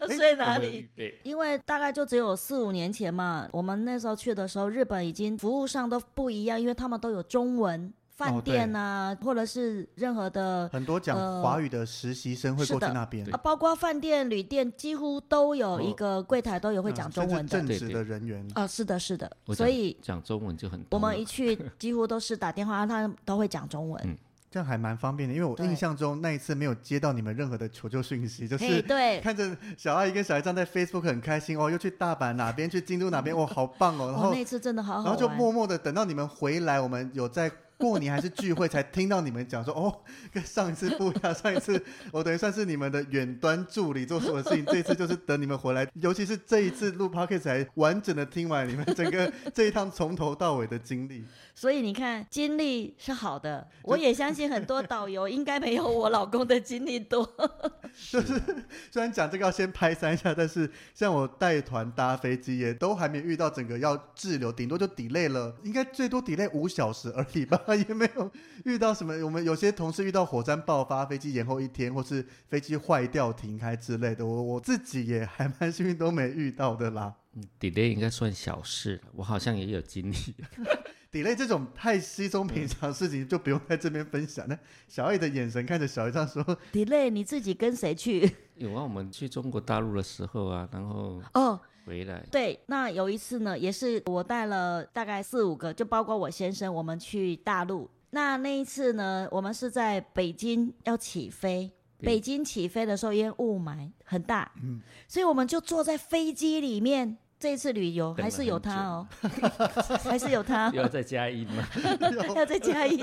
要 睡哪里？因为大概就只有四五年前嘛，我们那时候去的时候，日本已经服务上都不一样，因为他们都有中文饭店啊，或者是任何的很多讲华语的实习生会过去那边啊，包括饭店、旅店几乎都有一个柜台都有会讲中文的正职的人员啊，是的，是的，所以讲中文就很。我们一去 几乎都是打电话，他都会讲中文。这样还蛮方便的，因为我印象中那一次没有接到你们任何的求救讯息，就是对，看着小阿姨跟小姨站在 Facebook 很开心哦，又去大阪哪边，去京都哪边，哇，好棒哦！然后那次真的好好，然后就默默的等到你们回来，我们有在。过年还是聚会，才听到你们讲说 哦，跟上一次不一样。上一次我等于算是你们的远端助理做什么事情，这一次就是等你们回来，尤其是这一次录 podcast 才完整的听完你们整个这一趟从头到尾的经历。所以你看，经历是好的，我也相信很多导游应该没有我老公的经历多。就是虽然讲这个要先拍三下，但是像我带团搭飞机也都还没遇到整个要滞留，顶多就 delay 了，应该最多 delay 五小时而已吧。也没有遇到什么，我们有些同事遇到火山爆发，飞机延后一天，或是飞机坏掉停开之类的，我我自己也还蛮 幸运，都没遇到的啦。嗯，delay 应该算小事，我好像也有经历。delay 这种太稀松平常的事情，就不用在这边分享。那小艾的眼神看着小艾这样说：“delay 你自己跟谁去？”有啊，我们去中国大陆的时候啊，然后哦。回来对，那有一次呢，也是我带了大概四五个，就包括我先生，我们去大陆。那那一次呢，我们是在北京要起飞，北京起飞的时候因为雾霾很大，嗯，所以我们就坐在飞机里面这一次旅游 还是有他哦，还是有他。要再加一吗？要再加一。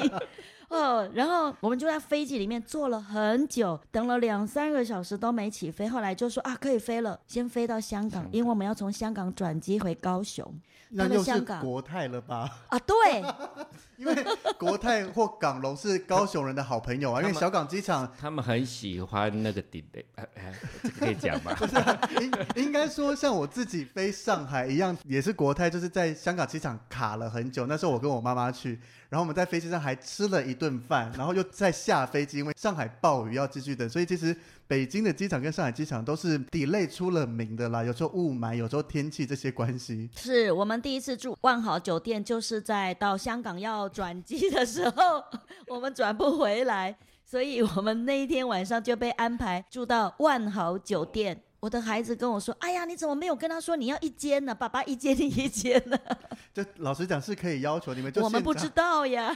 哦，然后我们就在飞机里面坐了很久，等了两三个小时都没起飞，后来就说啊，可以飞了，先飞到香港，因为我们要从香港转机回高雄。那又是国泰了吧？啊，对，因为国泰或港龙是高雄人的好朋友啊。因为小港机场，他们很喜欢那个 delay，哎哎，这个可以讲吗？不是、啊，应应该说像我自己飞上海一样，也是国泰，就是在香港机场卡了很久。那时候我跟我妈妈去，然后我们在飞机上还吃了一顿饭，然后又再下飞机，因为上海暴雨要继续等，所以其实。北京的机场跟上海机场都是 delay 出了名的啦，有时候雾霾，有时候天气这些关系。是我们第一次住万豪酒店，就是在到香港要转机的时候，我们转不回来，所以我们那一天晚上就被安排住到万豪酒店。我的孩子跟我说：“哎呀，你怎么没有跟他说你要一间呢？爸爸一间，你一间呢？” 这老实讲是可以要求你们就。我们不知道呀。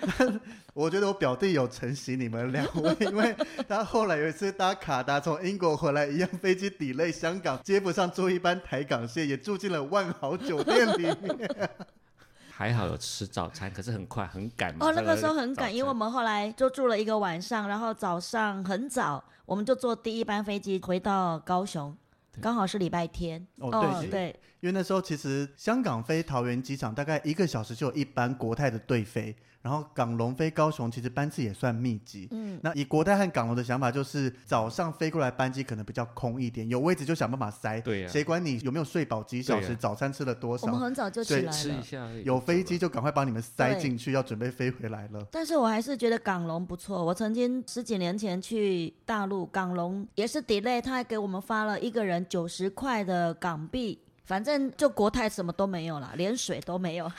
我觉得我表弟有承袭你们两位，因为他后来有一次搭卡达从英国回来，一样飞机 delay 香港接不上坐一班台港线，也住进了万豪酒店里面。还好有吃早餐，可是很快很赶。哦，那个时候很赶，因为我们后来就住了一个晚上，然后早上很早。我们就坐第一班飞机回到高雄，刚好是礼拜天。哦，对、哦、对，因为那时候其实香港飞桃园机场大概一个小时就有一班国泰的对飞。然后港龙飞高雄，其实班次也算密集。嗯，那以国泰和港龙的想法，就是早上飞过来班机可能比较空一点，有位置就想办法塞。对呀、啊，谁管你有没有睡饱几小时，啊、早餐吃了多少？我们很早就起来了，吃一下。有飞机就赶快把你们塞进去，要准备飞回来了。但是我还是觉得港龙不错。我曾经十几年前去大陆，港龙也是 delay，他还给我们发了一个人九十块的港币。反正就国泰什么都没有了，连水都没有，哈。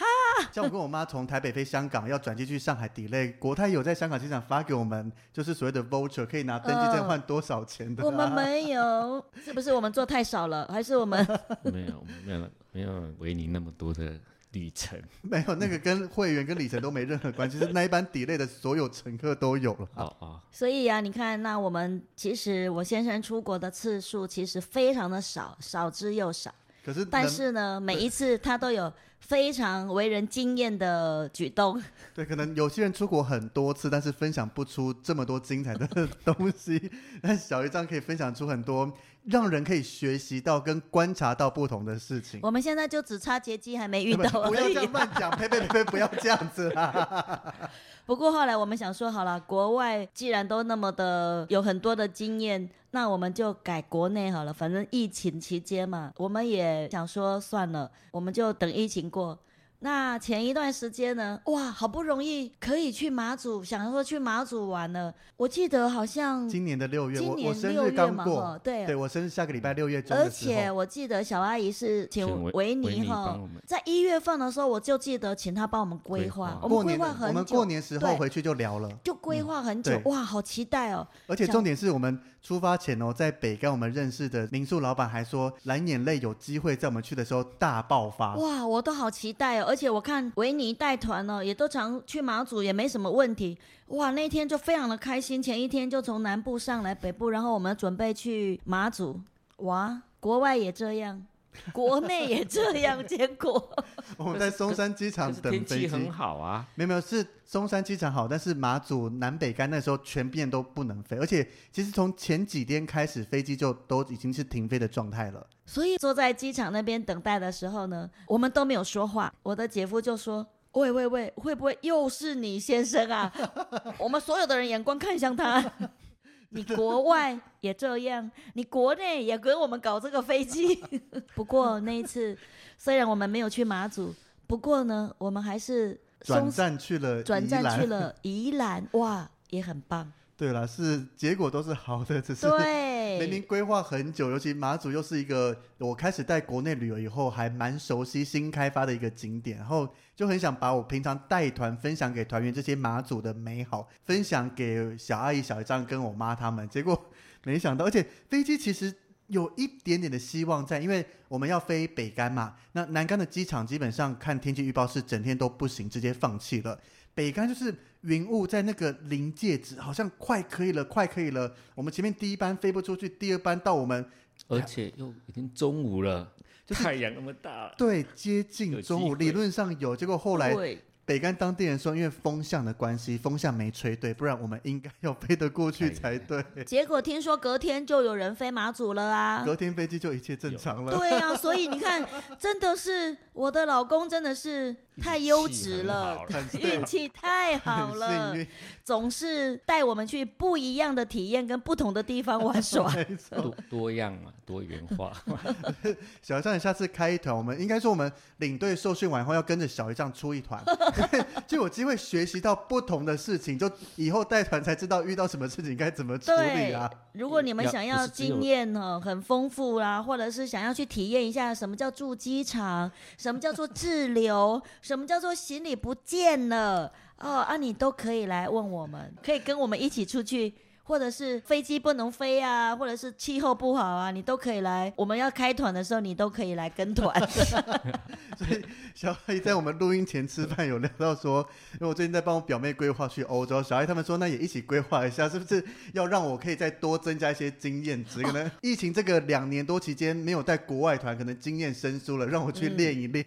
像我跟我妈从台北飞香港，要转机去上海 delay，国泰有在香港机场发给我们，就是所谓的 voucher，可以拿登机证换多少钱的、啊呃。我们没有，是不是我们做太少了，还是我们？没有，没有，没有维尼那么多的里程。没有，那个跟会员跟里程都没任何关系，是那一班 delay 的所有乘客都有了。哦哦。所以啊，你看，那我们其实我先生出国的次数其实非常的少，少之又少。可是，但是呢，每一次他都有非常为人惊艳的举动。对，可能有些人出国很多次，但是分享不出这么多精彩的东西。但小鱼这样可以分享出很多让人可以学习到跟观察到不同的事情。我们现在就只差接机还没遇到而已。不要这样乱讲，呸呸呸，不要这样子啦。不过后来我们想说，好了，国外既然都那么的有很多的经验，那我们就改国内好了。反正疫情期间嘛，我们也想说算了，我们就等疫情过。那前一段时间呢，哇，好不容易可以去马祖，想说去马祖玩了。我记得好像今年的六月，今年我生日刚过，对，对我生日下个礼拜六月中。而且我记得小阿姨是请维尼哈，在一月份的时候，我就记得请他帮我们规划。我们规划很久，我们过年时候回去就聊了，就规划很久，哇，好期待哦！而且重点是我们。出发前哦，在北跟我们认识的民宿老板还说，蓝眼泪有机会在我们去的时候大爆发。哇，我都好期待哦！而且我看维尼带团呢，也都常去马祖，也没什么问题。哇，那天就非常的开心。前一天就从南部上来北部，然后我们准备去马祖。哇，国外也这样。国内也这样，结果 我们在松山机场等飞机，天气很好啊。没有没有，是松山机场好，但是马祖南北干那时候全片都不能飞，而且其实从前几天开始飞机就都已经是停飞的状态了。所以坐在机场那边等待的时候呢，我们都没有说话。我的姐夫就说：“喂喂喂，会不会又是你先生啊？” 我们所有的人眼光看向他。你国外也这样，你国内也跟我们搞这个飞机。不过那一次，虽然我们没有去马祖，不过呢，我们还是转战去了转战去了宜兰，哇，也很棒。对了，是结果都是好的，只是 明明规划很久，尤其马祖又是一个我开始带国内旅游以后还蛮熟悉新开发的一个景点，然后就很想把我平常带团分享给团员这些马祖的美好分享给小阿姨、小姨丈跟我妈他们，结果 没想到，而且飞机其实有一点点的希望在，因为我们要飞北竿嘛，那南竿的机场基本上看天气预报是整天都不行，直接放弃了。北干就是云雾在那个临界值，好像快可以了，快可以了。我们前面第一班飞不出去，第二班到我们，而且又已经中午了。就太阳那么大，对，接近中午，理论上有，结果后来。北竿当地人说，因为风向的关系，风向没吹对，不然我们应该要飞得过去才对。结果听说隔天就有人飞马祖了啊！隔天飞机就一切正常了。对啊，所以你看，真的是我的老公，真的是太优质了，运气太好了，总是带我们去不一样的体验跟不同的地方玩耍，多多样嘛，多元化。小姨丈，你下次开一团，我们应该说我们领队受训完后要跟着小姨丈出一团。就有机会学习到不同的事情，就以后带团才知道遇到什么事情该怎么处理啊。如果你们想要经验哦很丰富啦，或者是想要去体验一下什么叫住机场，什么叫做滞留，什么叫做行李不见了哦啊，你都可以来问我们，可以跟我们一起出去。或者是飞机不能飞啊，或者是气候不好啊，你都可以来。我们要开团的时候，你都可以来跟团。所以小阿姨在我们录音前吃饭有聊到说，因为我最近在帮我表妹规划去欧洲，小阿姨他们说那也一起规划一下，是不是要让我可以再多增加一些经验值？可能疫情这个两年多期间没有带国外团，可能经验生疏了，让我去练一练。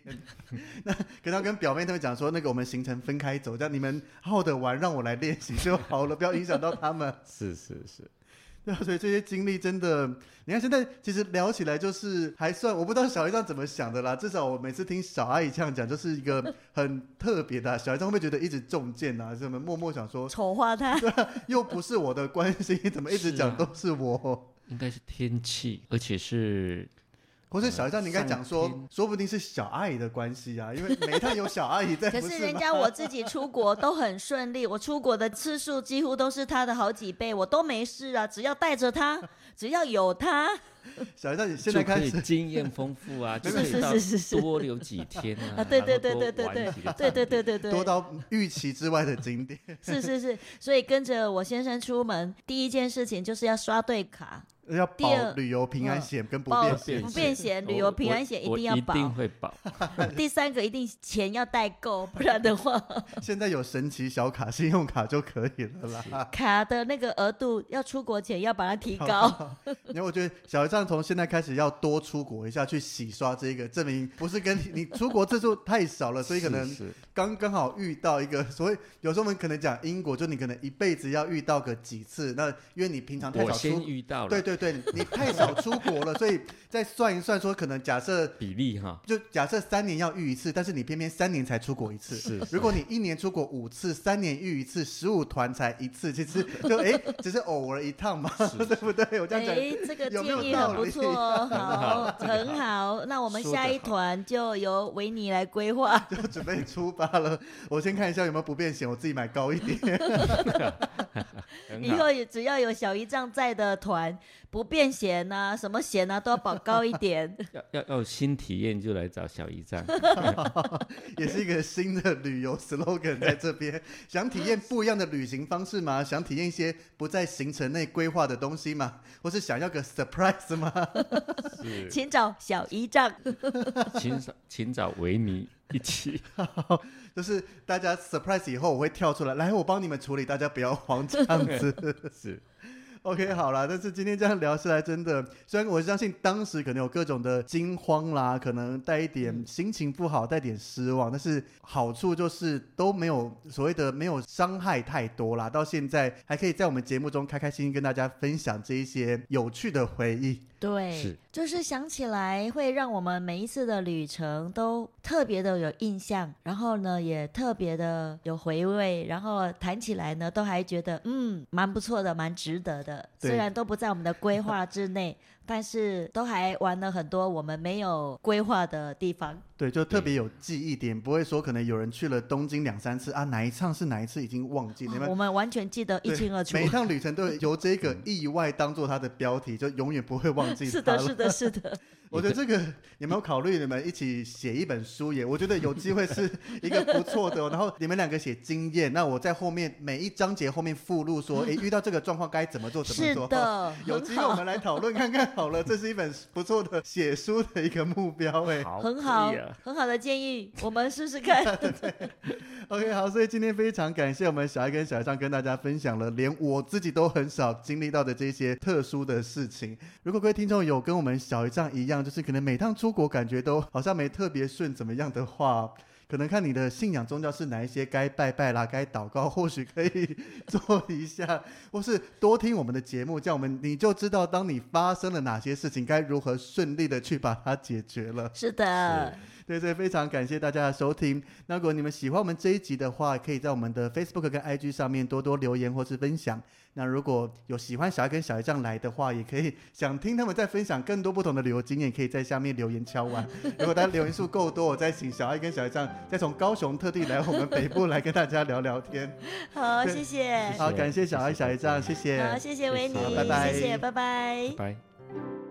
嗯、那跟他跟表妹他们讲说，那个我们行程分开走，这样你们好好的玩，让我来练习就好了，不要影响到他们。是。是是是，对啊，所以这些经历真的，你看现在其实聊起来就是还算，我不知道小姨丈怎么想的啦。至少我每次听小阿姨这样讲，就是一个 很特别的。小姨丈会不会觉得一直中箭啊？什么默默想说丑化他？对啊，又不是我的关系，怎么一直讲都是我？是啊，应该是天气，而且是。或是小姨丈，你应该讲说，说不定是小阿姨的关系啊，因为每一趟有小阿姨在。可是人家我自己出国都很顺利，我出国的次数几乎都是他的好几倍，我都没事啊，只要带着他，只要有他。小姨丈，你现在开始经验丰富啊，是是是是是，多留几天啊，对对对对对对对对对对对，多到预期之外的景点。是是是，所以跟着我先生出门，第一件事情就是要刷对卡。要保旅游平安险跟不便险，不便险旅游平安险一定要保，一定会保。第三个一定钱要带够，不然的话，现在有神奇小卡，信用卡就可以了啦。卡的那个额度要出国前要把它提高。因为我觉得小姨丈从现在开始要多出国一下，去洗刷这个证明，不是跟你你出国次数太少了，所以可能刚刚好遇到一个。所以有时候我们可能讲英国，就你可能一辈子要遇到个几次。那因为你平常太少出，先遇到了，对对。对，你太少出国了，所以再算一算，说可能假设比例哈，就假设三年要遇一次，但是你偏偏三年才出国一次。是，如果你一年出国五次，三年遇一次，十五团才一次，其实就哎，只是偶尔一趟嘛，对不对？我这样讲，哎，这个建议很不错，好，很好。那我们下一团就由维尼来规划，就准备出发了。我先看一下有没有不便险，我自己买高一点。以后也只要有小姨丈在的团，不便险呐、啊，什么险呐、啊，都要保高一点。要要要有新体验就来找小姨丈，也是一个新的旅游 slogan 在这边。想体验不一样的旅行方式吗？想体验一些不在行程内规划的东西吗？或是想要个 surprise 吗？是请找小姨丈，请找请找维尼一起。就是大家 surprise 以后，我会跳出来，来，我帮你们处理，大家不要慌，这样子是。OK，好啦，但是今天这样聊下来，真的，虽然我相信当时可能有各种的惊慌啦，可能带一点心情不好，带点失望，但是好处就是都没有所谓的没有伤害太多啦。到现在还可以在我们节目中开开心心跟大家分享这一些有趣的回忆。对，是就是想起来会让我们每一次的旅程都特别的有印象，然后呢也特别的有回味，然后谈起来呢都还觉得嗯蛮不错的，蛮值得的。对虽然都不在我们的规划之内。但是都还玩了很多我们没有规划的地方，对，就特别有记忆点，不会说可能有人去了东京两三次啊，哪一趟是哪一次已经忘记，我们完全记得一清二楚。每一趟旅程都由这个 意外当做它的标题，就永远不会忘记。是的，是的，是的。我觉得这个有没有考虑你们一起写一本书也？我觉得有机会是一个不错的。然后你们两个写经验，那我在后面每一章节后面附录说，哎，遇到这个状况该怎么做？怎么做？是的，有机会我们来讨论看看。好了，这是一本不错的写书的一个目标哎，好，很好，啊、很好的建议，我们试试看。OK，好，所以今天非常感谢我们小艾跟小艾酱跟大家分享了，连我自己都很少经历到的这些特殊的事情。如果各位听众有跟我们小艾丈一样，就是可能每趟出国感觉都好像没特别顺，怎么样的话。可能看你的信仰宗教是哪一些，该拜拜啦，该祷告，或许可以做一下，或是多听我们的节目，这样我们你就知道，当你发生了哪些事情，该如何顺利的去把它解决了。是的。对所以，非常感谢大家的收听。那如果你们喜欢我们这一集的话，可以在我们的 Facebook 跟 IG 上面多多留言或是分享。那如果有喜欢小爱跟小艾酱来的话，也可以想听他们再分享更多不同的旅游经验，可以在下面留言敲完。如果大家留言数够多，我再请小爱跟小艾酱再从高雄特地来我们北部来跟大家聊聊天。好，谢谢。好，感谢小爱、小艾酱，谢谢。好，谢谢维尼，拜拜，谢谢，拜拜。拜。